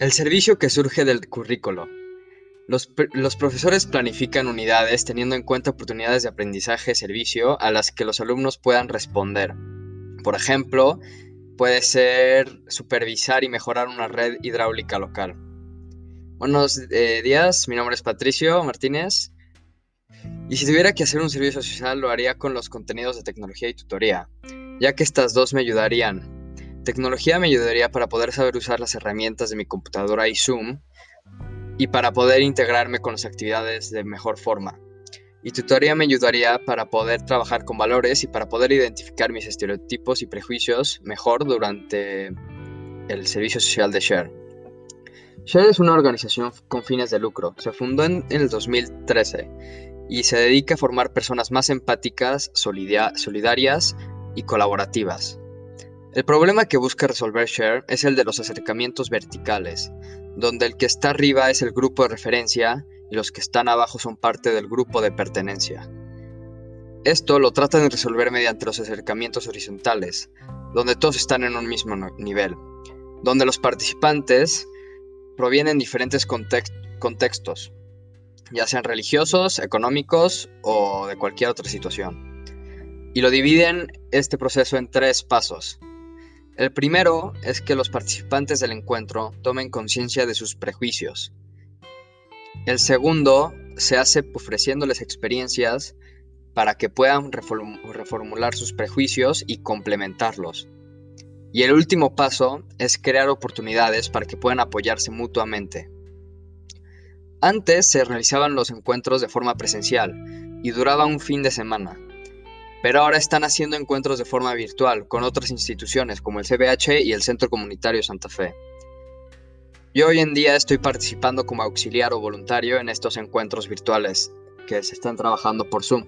El servicio que surge del currículo. Los, profesores planifican unidades teniendo en cuenta oportunidades de aprendizaje-servicio a las que los alumnos puedan responder. Por ejemplo, puede ser supervisar y mejorar una red hidráulica local. Buenos eh, días, mi nombre es Patricio Martínez. Y si tuviera que hacer un servicio social, lo haría con los contenidos de tecnología y tutoría, ya que estas dos me ayudarían Tecnología me ayudaría para poder saber usar las herramientas de mi computadora y Zoom y para poder integrarme con las actividades de mejor forma. Y tutoría me ayudaría para poder trabajar con valores y para poder identificar mis estereotipos y prejuicios mejor durante el servicio social de Share. Share es una organización con fines de lucro. Se fundó en, el 2013 y se dedica a formar personas más empáticas, solidarias y colaborativas. El problema que busca resolver Share es el de los acercamientos verticales, donde el que está arriba es el grupo de referencia y los que están abajo son parte del grupo de pertenencia. Esto lo tratan de resolver mediante los acercamientos horizontales, donde todos están en un mismo nivel, donde los participantes provienen diferentes contextos, ya sean religiosos, económicos o de cualquier otra situación. Y lo dividen este proceso en tres pasos. El primero es que los participantes del encuentro tomen conciencia de sus prejuicios. El segundo se hace ofreciéndoles experiencias para que puedan reformular sus prejuicios y complementarlos. Y el último paso es crear oportunidades para que puedan apoyarse mutuamente. Antes se realizaban los encuentros de forma presencial y duraba un fin de semana pero ahora están haciendo encuentros de forma virtual con otras instituciones como el CBH y el Centro Comunitario Santa Fe. Yo hoy en día estoy participando como auxiliar o voluntario en estos encuentros virtuales que se están trabajando por Zoom.